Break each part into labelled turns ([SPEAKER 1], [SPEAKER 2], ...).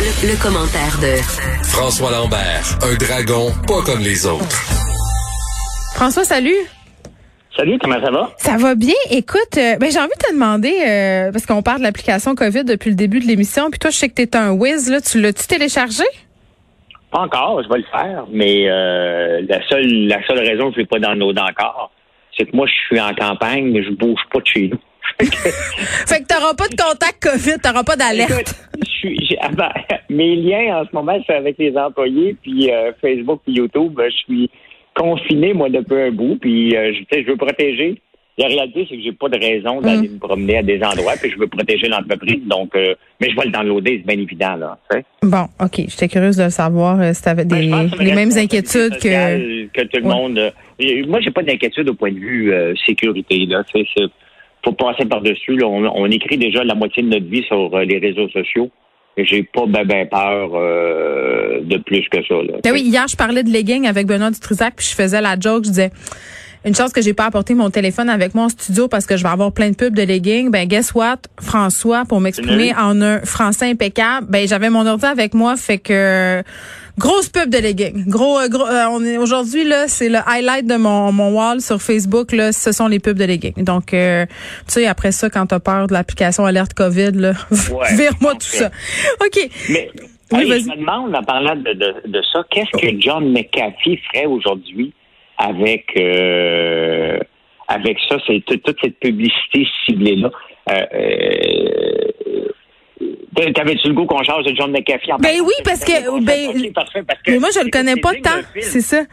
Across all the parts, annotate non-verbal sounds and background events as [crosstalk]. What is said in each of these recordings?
[SPEAKER 1] Le, commentaire de
[SPEAKER 2] François Lambert, un dragon pas comme les autres.
[SPEAKER 3] François, salut.
[SPEAKER 4] Salut, comment ça va?
[SPEAKER 3] Ça va bien? Écoute, euh, ben, j'ai envie de te demander, euh, parce qu'on parle de l'application COVID depuis le début de l'émission, puis toi, je sais que tu es un whiz, là, tu l'as-tu téléchargé?
[SPEAKER 4] Pas encore, je vais le faire, mais euh, la seule la seule raison que je ne vais pas downloader encore, c'est que moi, je suis en campagne, mais je bouge pas de chez nous. [laughs]
[SPEAKER 3] fait que t'auras pas de contact COVID, t'auras pas d'alerte.
[SPEAKER 4] Ah ben, [laughs] mes liens en ce moment, c'est avec les employés, puis euh, Facebook, puis YouTube. Ben, je suis confiné, moi, depuis un bout, puis euh, je, je veux protéger. La réalité, c'est que j'ai pas de raison d'aller mm. me promener à des endroits, puis je veux protéger l'entreprise. Donc, euh, mais je vais le downloader, c'est bien évident, là.
[SPEAKER 3] Bon, ok. J'étais curieuse de savoir si tu avais des, ben, les mêmes inquiétudes que
[SPEAKER 4] que tout le monde. moi, j'ai pas d'inquiétude au point de vue sécurité. Là, c'est faut passer par-dessus. On, on, écrit déjà la moitié de notre vie sur euh, les réseaux sociaux. Et j'ai pas ben, ben peur euh, de plus que ça. Là.
[SPEAKER 3] Ben oui, hier, je parlais de leggings avec Benoît Dutrisac, puis je faisais la joke, je disais une chance que j'ai pas apporté mon téléphone avec moi en studio parce que je vais avoir plein de pubs de leggings. Ben guess what, François, pour m'exprimer en un français impeccable, ben j'avais mon ordi avec moi, fait que grosse pub de leggings. Gros, euh, gros euh, on est aujourd'hui là, c'est le highlight de mon mon wall sur Facebook là, ce sont les pubs de leggings. Donc euh, tu sais après ça quand t'as peur de l'application alerte Covid là, [laughs] vire-moi tout ça. OK.
[SPEAKER 4] Mais oui, je me demande en parlant de, de, de ça, qu'est-ce que John McAfee ferait aujourd'hui? Avec euh, avec ça, c'est toute cette publicité ciblée là. Euh, euh, T'avais-tu le goût qu'on change de John McAfee en
[SPEAKER 3] Ben oui, parce que, ben,
[SPEAKER 4] parfait, parce
[SPEAKER 3] que mais moi je le connais pas tant, c'est ça.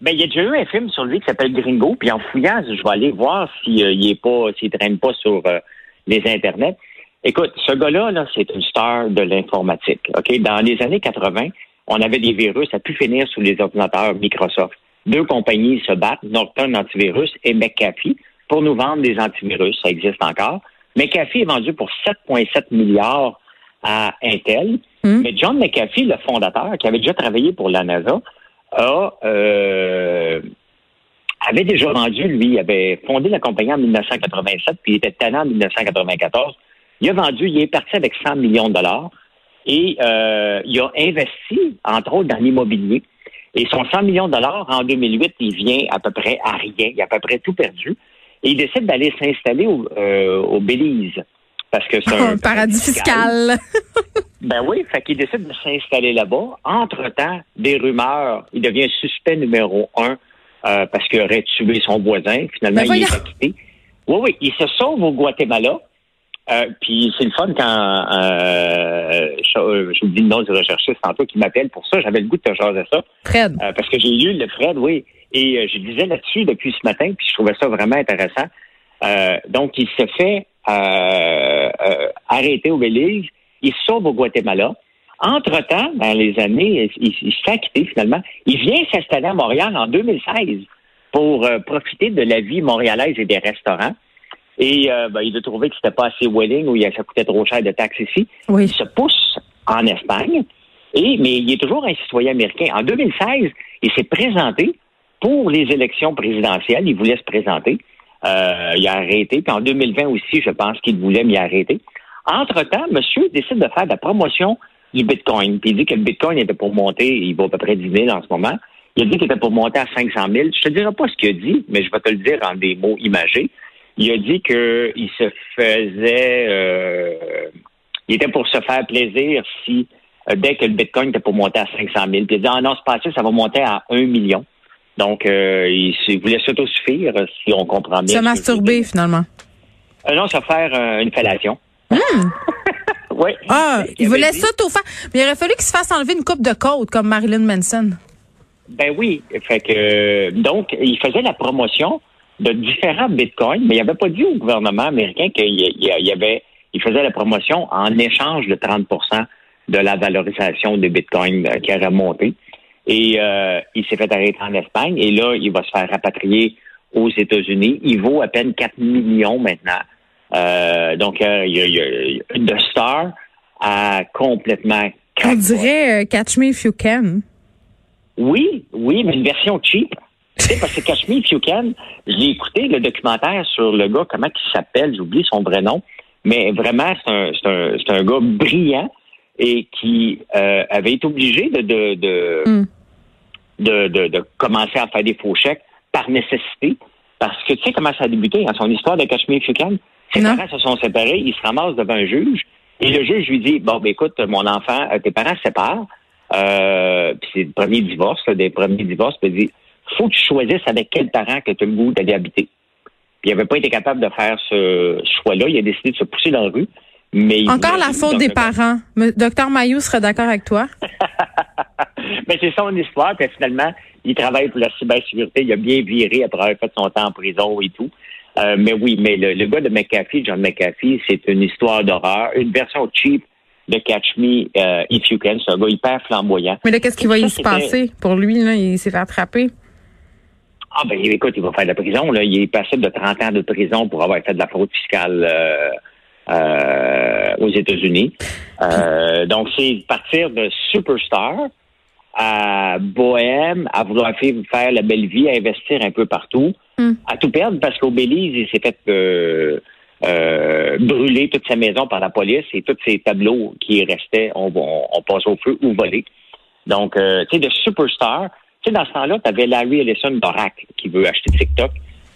[SPEAKER 4] Ben il y a déjà eu un film sur lui qui s'appelle Gringo, puis en fouillant, je vais aller voir s'il euh, est pas, s'il traîne pas sur euh, les internets. Écoute, ce gars-là, -là, c'est une star de l'informatique. Ok, dans les années 80, on avait des virus à pu finir sous les ordinateurs Microsoft. Deux compagnies se battent, Norton Antivirus et McAfee, pour nous vendre des antivirus. Ça existe encore. McAfee est vendu pour 7,7 milliards à Intel. Hmm. Mais John McAfee, le fondateur, qui avait déjà travaillé pour la NASA, a, euh, avait déjà vendu, lui, il avait fondé la compagnie en 1987, puis il était talent en 1994. Il a vendu, il est parti avec 100 millions de dollars et euh, il a investi, entre autres, dans l'immobilier. Et son 100 millions de dollars en 2008, il vient à peu près à rien. Il a à peu près tout perdu. Et il décide d'aller s'installer au, euh, Belize. Parce que c'est [laughs] un,
[SPEAKER 3] paradis fiscal. [laughs]
[SPEAKER 4] ben oui, fait qu'il décide de s'installer là-bas. Entre-temps, des rumeurs, il devient suspect numéro un euh, parce qu'il aurait tué son voisin. Finalement, ben il est acquitté. Oui, oui, il se sauve au Guatemala. Euh, puis c'est le fun quand euh, je, vous dis le nom du recherchiste tantôt qui m'appelle pour ça. J'avais le goût de te jaser ça.
[SPEAKER 3] Fred.
[SPEAKER 4] Euh, parce que j'ai lu le Fred, oui. Et euh, je disais là-dessus depuis ce matin, puis je trouvais ça vraiment intéressant. donc, il se fait arrêter au Belize. Il sauve au Guatemala. Entre-temps, dans les années, il, il s'est acquitté finalement. Il vient s'installer à Montréal en 2016 pour profiter de la vie montréalaise et des restaurants. Et euh, ben, il a trouvé que c'était pas assez willing ou ça coûtait trop cher de taxes ici.
[SPEAKER 3] Oui.
[SPEAKER 4] Il se pousse en Espagne. Et, mais il est toujours un citoyen américain. En 2016, il s'est présenté pour les élections présidentielles. Il voulait se présenter. Euh, il a arrêté. Puis en 2020 aussi, je pense qu'il voulait, mais il a arrêté. Entre-temps, monsieur décide de faire de la promotion du Bitcoin. Puis il dit que le Bitcoin était pour monter, il vaut à peu près 10 000 en ce moment. Il a dit qu'il était pour monter à 500 000. Je te dirai pas ce qu'il a dit, mais je vais te le dire en des mots imagés il a dit qu'il se faisait, euh, il était pour se faire plaisir si euh, dès que le Bitcoin était pour monter à 500 000. Puis il a dit ah non, c'est passé, ça va monter à 1 million. Donc euh, il, voulait s'autosuffire, si on comprend bien.
[SPEAKER 3] Se masturber finalement.
[SPEAKER 4] non, se faire une fellation.
[SPEAKER 3] Hmm. [laughs]
[SPEAKER 4] oui.
[SPEAKER 3] Ah, il, voulait s'auto-faire. Mais il aurait fallu qu'il se fasse enlever une coupe de côte comme Marilyn Manson.
[SPEAKER 4] Ben oui. Fait que donc, il faisait la promotion de différents bitcoins, mais il n'avait pas dit au gouvernement américain qu'il y avait, il faisait la promotion en échange de 30% de la valorisation des bitcoins euh, qui aurait monté. Et euh, il s'est fait arrêter en Espagne et là, il va se faire rapatrier aux États-Unis. Il vaut à peine 4 millions maintenant. Euh, donc, il y a, The Star a complètement...
[SPEAKER 3] On dirait Catch Me If You Can.
[SPEAKER 4] Oui, oui, mais une version cheap. Parce que Kashmir If You Can, j'ai écouté le documentaire sur le gars, comment il s'appelle, j'oublie son vrai nom, mais vraiment, c'est un, un, un gars brillant. et qui euh, avait été obligé de de de,
[SPEAKER 3] Mm.
[SPEAKER 4] de, de, de commencer à faire des faux chèques par nécessité. Parce que tu sais comment ça a débuté dans son histoire de Cachemire Fukan? Ses
[SPEAKER 3] Non.
[SPEAKER 4] parents se sont séparés, il se ramasse devant un juge et le juge lui dit Bon, ben écoute, mon enfant, euh, tes parents se séparent, euh, puis c'est le premier divorce, là, des premiers divorces, puis il dit Faut que tu choisisses avec quel parent que tu as le goût d'aller habiter. Puis il n'avait pas été capable de faire ce choix-là. Il a décidé de se pousser dans la rue. Mais il
[SPEAKER 3] Encore la faute des parents. Docteur Mayou serait d'accord avec toi? [laughs]
[SPEAKER 4] Mais c'est son histoire, puis finalement, il travaille pour la cybersécurité. Il a bien viré après avoir fait son temps en prison et tout. Euh, mais oui, mais le, le gars de McAfee, John McAfee, c'est une histoire d'horreur, une version cheap de Catch Me euh, If You Can. C'est un gars hyper flamboyant.
[SPEAKER 3] Mais là, qu'est-ce qui va y se passer? Pour lui? Là? Il s'est fait attraper.
[SPEAKER 4] Ah ben écoute, il va faire de la prison. Là. Il est passible de 30 ans de prison pour avoir fait de la fraude fiscale euh, euh, aux États-Unis. Euh, donc, c'est partir de superstar à bohème, à vouloir faire la belle vie, à investir un peu partout,
[SPEAKER 3] Hmm.
[SPEAKER 4] à tout perdre parce qu'au Belize, il s'est fait euh, euh, brûler toute sa maison par la police et tous ses tableaux qui restaient ont, ont, ont passé au feu ou volé. Donc, euh, tu sais, de superstar, tu sais, dans ce temps-là, tu avais Larry Ellison d'Oracle qui veut acheter TikTok.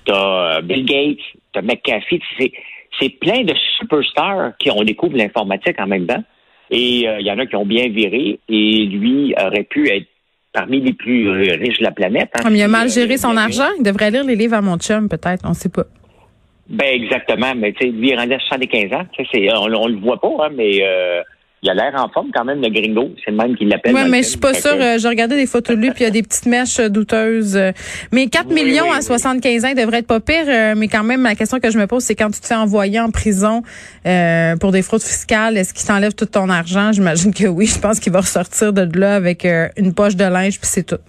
[SPEAKER 4] Tu as Bill Gates, tu as McAfee. C'est, c'est plein de superstars qui ont découvert l'informatique en même temps. Et euh, il y en a qui ont bien viré. Et lui aurait pu être parmi les plus euh, riches de la planète. hein,
[SPEAKER 3] Comme il a mal
[SPEAKER 4] euh,
[SPEAKER 3] géré son argent, il devrait lire les livres à mon chum, peut-être. On sait pas.
[SPEAKER 4] Ben exactement, mais tu sais, lui il est rendu à 75 ans, tu sais, c'est, on, on le voit pas, hein, mais euh, il a l'air en forme quand même, le gringo, c'est le même qui l'appelle.
[SPEAKER 3] Oui, mais je suis pas sûre. euh, J'ai regardé des photos de lui, puis il y a des petites mèches euh, douteuses. Mais 4
[SPEAKER 4] Oui,
[SPEAKER 3] millions
[SPEAKER 4] oui,
[SPEAKER 3] à
[SPEAKER 4] oui.
[SPEAKER 3] 75 ans, il devrait être pas pire. euh, Mais quand même, la question que je me pose, c'est quand tu te fais envoyer en prison euh, pour des fraudes fiscales, est-ce qu'il t'enlève tout ton argent? J'imagine que oui. Je pense qu'il va ressortir de là avec euh, une poche de linge, puis c'est tout.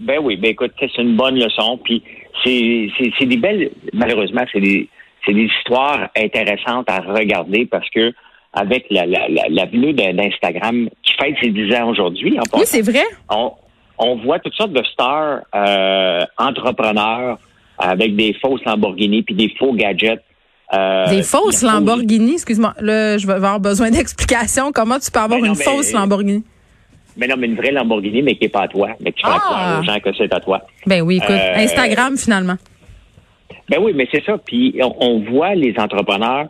[SPEAKER 4] Ben oui, ben écoute, c'est une bonne leçon. Puis c'est, des belles, malheureusement, c'est des, c'est des histoires intéressantes à regarder parce que avec la, la, la, d'Instagram qui fête ses 10 ans aujourd'hui, en
[SPEAKER 3] Oui, c'est vrai.
[SPEAKER 4] on, on voit toutes sortes de stars euh, entrepreneurs avec des fausses Lamborghini puis des faux gadgets. euh,
[SPEAKER 3] Des fausses
[SPEAKER 4] la fausse-
[SPEAKER 3] Lamborghini? Excuse-moi. Là, je vais avoir besoin [laughs] d'explications. Comment tu peux avoir
[SPEAKER 4] Ben non,
[SPEAKER 3] une
[SPEAKER 4] mais-
[SPEAKER 3] fausse Lamborghini?
[SPEAKER 4] Mais non, mais une vraie Lamborghini, mais qui n'est pas à toi. Mais que tu
[SPEAKER 3] Ah!
[SPEAKER 4] croire aux gens que c'est à toi.
[SPEAKER 3] Ben oui, écoute.
[SPEAKER 4] Euh,
[SPEAKER 3] Instagram, finalement.
[SPEAKER 4] Ben oui, mais c'est ça. Puis on, on voit les entrepreneurs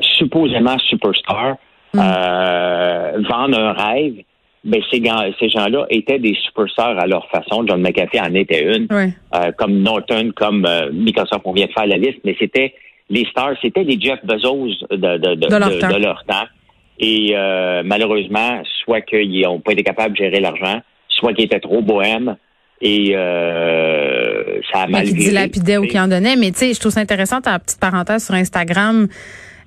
[SPEAKER 4] supposément superstars
[SPEAKER 3] Mm.
[SPEAKER 4] euh, vendre un rêve. Ben ces, ces gens-là étaient des superstars à leur façon. John McAfee en était une.
[SPEAKER 3] Oui.
[SPEAKER 4] Euh, comme Norton, comme euh, Microsoft, on vient de faire la liste, mais c'était les stars, c'était les Jeff Bezos de, de, de,
[SPEAKER 3] De leur temps.
[SPEAKER 4] de leur temps. Et euh, malheureusement, soit qu'ils n'ont pas été capables de gérer l'argent, soit qu'ils étaient trop bohèmes et euh, ça a
[SPEAKER 3] Mais
[SPEAKER 4] mal
[SPEAKER 3] qui dilapidait ou qui en donnait. Mais tu sais, je trouve ça intéressant ta petite parenthèse sur Instagram.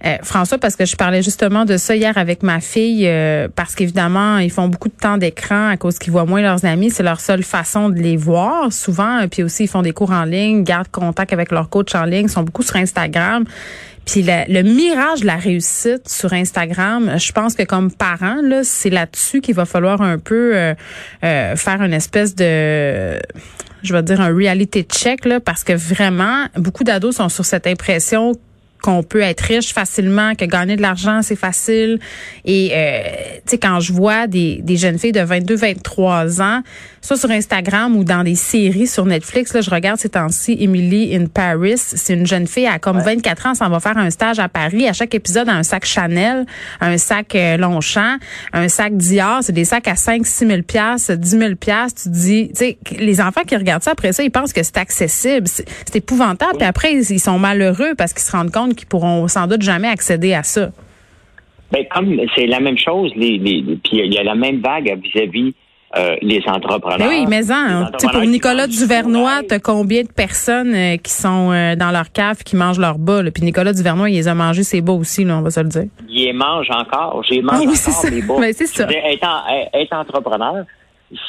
[SPEAKER 3] Euh, François, parce que je parlais justement de ça hier avec ma fille, euh, parce qu'évidemment, ils font beaucoup de temps d'écran à cause qu'ils voient moins leurs amis. C'est leur seule façon de les voir, souvent. Puis aussi, ils font des cours en ligne, gardent contact avec leur coach en ligne, sont beaucoup sur Instagram. Puis le, mirage de la réussite sur Instagram, je pense que comme parent, là, c'est là-dessus qu'il va falloir un peu euh, euh, faire une espèce de je vais dire un reality check là parce que vraiment beaucoup d'ados sont sur cette impression qu'on peut être riche facilement, que gagner de l'argent c'est facile. Et euh, tu sais quand je vois des, des jeunes filles de 22 23 ans soit sur Instagram ou dans des séries sur Netflix là je regarde ces temps-ci Emily in Paris, c'est une jeune fille à comme 24 ans, ça va faire un stage à Paris, à chaque épisode un sac Chanel, un sac euh, Longchamp, un sac Dior, c'est des sacs à 5 6 000 pièces, 10 000 pièces, tu dis tu sais les enfants qui regardent ça après ça, ils pensent que c'est accessible, c'est épouvantable. Puis après ils sont malheureux parce qu'ils se rendent compte qu'ils pourront sans doute jamais accéder à ça.
[SPEAKER 4] Ben, comme c'est la même chose, les, les, les- puis il y a la même vague vis-à-vis euh, les entrepreneurs.
[SPEAKER 3] Ben oui, mais
[SPEAKER 4] Les
[SPEAKER 3] en, tu sais, pour
[SPEAKER 4] qui
[SPEAKER 3] Nicolas Duvernois,
[SPEAKER 4] du
[SPEAKER 3] t'as combien de personnes euh, qui sont euh, dans leur cave qui mangent leur bas? Puis Nicolas Duvernois, il les a mangés ses bas aussi, là, on va se le dire.
[SPEAKER 4] Il les mange encore. J'ai
[SPEAKER 3] Ah
[SPEAKER 4] mangé
[SPEAKER 3] oui, c'est
[SPEAKER 4] encore mes bas.
[SPEAKER 3] Ben, c'est ça.
[SPEAKER 4] Dire, Être, être entrepreneur,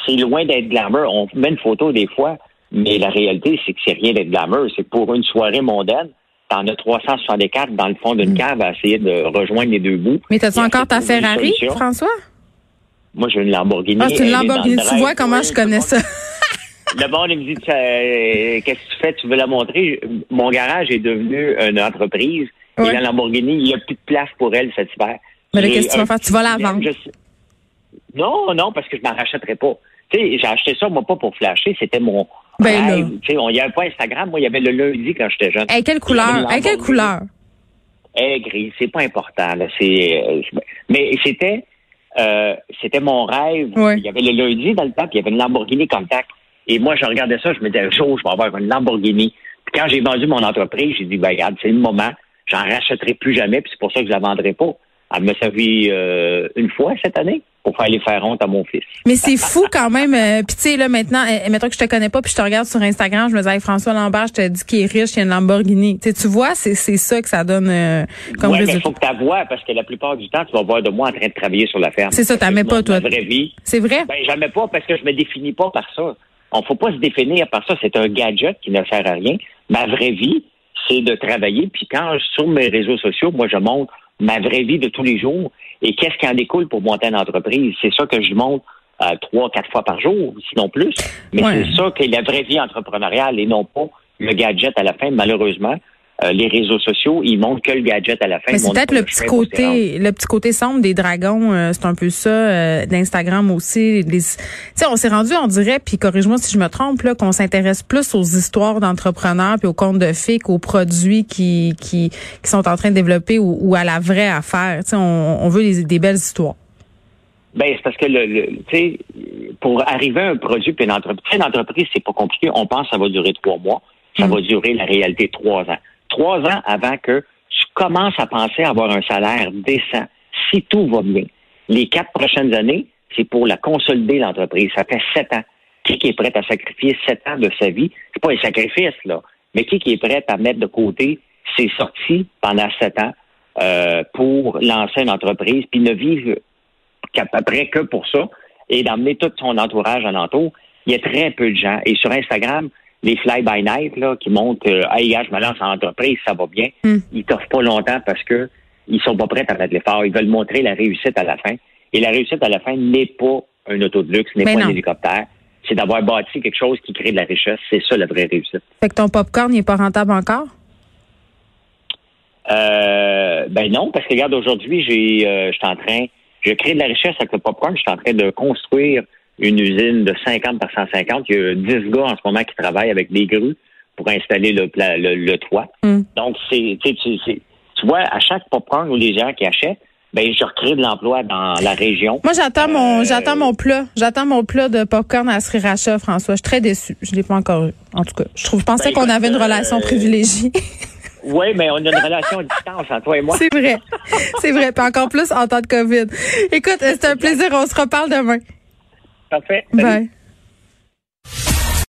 [SPEAKER 4] c'est loin d'être glamour. On met une photo des fois, mais la réalité, c'est que c'est rien d'être glamour. C'est pour une soirée mondaine, t'en as 364 dans le fond d'une cave à essayer de rejoindre les deux bouts.
[SPEAKER 3] Mais t'as-tu encore ta Ferrari. François?
[SPEAKER 4] Moi, j'ai une Lamborghini.
[SPEAKER 3] Ah, c'est une Lamborghini. Tu vois comment je connais ça?
[SPEAKER 4] Le monde, il me dit, euh, qu'est-ce que tu fais? Tu veux la montrer? Mon garage est devenu une entreprise.
[SPEAKER 3] Ouais.
[SPEAKER 4] Et la Lamborghini, il n'y a plus de place pour elle cet hiver.
[SPEAKER 3] Mais qu'est-ce que tu vas faire? Tu vas la vendre?
[SPEAKER 4] je Non, non, parce que je m'en rachèterais pas. Tu sais, j'ai acheté ça, moi, pas pour flasher, c'était mon
[SPEAKER 3] Ben là.
[SPEAKER 4] sais, on- il n'y avait pas Instagram, moi, il y avait le lundi quand j'étais jeune.
[SPEAKER 3] Hey, quelle couleur? Hey, quelle couleur?
[SPEAKER 4] Eh, gris, c'est pas important, là. C'est, euh, mais c'était, euh, c'était mon rêve.
[SPEAKER 3] Ouais.
[SPEAKER 4] Il y avait le lundi dans le temps, puis il y avait une Lamborghini Contact. Et moi, je regardais ça, je me disais, jour, je vais avoir une Lamborghini. Puis quand j'ai vendu mon entreprise, j'ai dit, ben, regarde, c'est le moment. J'en rachèterai plus jamais, puis c'est pour ça que je la vendrai pas. Elle m'a servi euh, une fois cette année pour faire les faire honte à mon fils.
[SPEAKER 3] Mais c'est fou quand même. euh, Puis tu sais, là, maintenant, euh, mettons que je te connais pas, puis je te regarde sur Instagram, je me dis, hey, François Lambert, je te dis qu'il est riche, il y a une Lamborghini. Tu vois, c'est c'est ça que ça donne euh, comme
[SPEAKER 4] ouais, mais il
[SPEAKER 3] résultat.
[SPEAKER 4] faut que tu vois, parce que la plupart du temps, tu vas voir de moi en train de travailler sur la ferme.
[SPEAKER 3] C'est ça, t'aimais pas, toi.
[SPEAKER 4] Vraie vie.
[SPEAKER 3] C'est vrai?
[SPEAKER 4] Ben, jamais pas parce que je me définis pas par ça. On faut pas se définir par ça. C'est un gadget qui ne sert à rien. Ma vraie vie, c'est de travailler. Puis quand je- sur mes réseaux sociaux, moi, je montre ma vraie vie de tous les jours et qu'est-ce qui en découle pour monter une entreprise? C'est ça que je montre euh, trois, quatre fois par jour, sinon plus. Mais
[SPEAKER 3] Ouais.
[SPEAKER 4] c'est ça que la vraie vie entrepreneuriale et non pas le gadget à la fin. Malheureusement, euh, les réseaux sociaux, ils montrent que le gadget à la fin.
[SPEAKER 3] C'est peut-être le petit côté, le petit côté sombre des dragons, euh, c'est un peu ça, euh, d'Instagram aussi. Les- on s'est rendu, on dirait, puis corrige-moi si je me trompe, là, qu'on s'intéresse plus aux histoires d'entrepreneurs puis aux contes de fées qu'aux produits qui, qui, qui sont en train de développer ou, ou à la vraie affaire. On, on veut des, des belles histoires.
[SPEAKER 4] Ben, c'est parce que le, le- tu sais, pour arriver à un produit puis une entreprise, une entreprise, c'est pas compliqué. On pense que ça va durer trois mois. Ça
[SPEAKER 3] Mm.
[SPEAKER 4] va durer la réalité trois ans. Trois ans avant que tu commences à penser à avoir un salaire décent, si tout va bien. Les quatre prochaines années, c'est pour la consolider, l'entreprise. Ça fait sept ans. Qui est prêt à sacrifier sept ans de sa vie? C'est pas un sacrifice, là. Mais qui qui est prêt à mettre de côté ses sorties pendant sept ans euh, pour lancer une entreprise puis ne vivre qu'à peu près que pour ça et d'emmener tout son entourage alentour. Il y a très peu de gens. Et sur Instagram, les fly-by-night là, qui montrent euh, Hey, gars, je me lance en entreprise, ça va bien,
[SPEAKER 3] Mm.
[SPEAKER 4] ils t'offrent pas longtemps parce que ils sont pas prêts à mettre l'effort. Ils veulent montrer la réussite à la fin. Et la réussite à la fin n'est pas un auto de luxe, n'est pas
[SPEAKER 3] non.
[SPEAKER 4] un hélicoptère. C'est d'avoir bâti quelque chose qui crée de la richesse. C'est ça la vraie réussite.
[SPEAKER 3] Fait que ton popcorn n'est pas rentable encore?
[SPEAKER 4] Euh, ben non, parce que regarde, aujourd'hui, j'ai, euh, je suis en train, je crée de la richesse avec le popcorn. Je suis en train de construire une usine de 50 par 150. Il y a 10 gars en ce moment qui travaillent avec des grues pour installer le, pla- le, le toit.
[SPEAKER 3] Mm.
[SPEAKER 4] Donc, c'est, tu vois, à chaque popcorn où les gens qui achètent, ben, je recrée de l'emploi dans la région.
[SPEAKER 3] Moi, j'attends mon,
[SPEAKER 4] Euh,
[SPEAKER 3] j'attends mon plat. J'attends mon plat de popcorn à Sriracha, François. Je suis très déçue. Je l'ai pas encore eu. En tout cas, je trouve, je pensais
[SPEAKER 4] Ben,
[SPEAKER 3] qu'on avait une relation
[SPEAKER 4] euh,
[SPEAKER 3] privilégiée. [laughs]
[SPEAKER 4] Oui, mais on a une relation à distance entre toi et moi. [laughs]
[SPEAKER 3] C'est vrai. C'est vrai. Puis encore plus en temps de COVID. Écoute, c'est un plaisir. On se reparle demain.
[SPEAKER 4] Parfait.
[SPEAKER 3] Bye.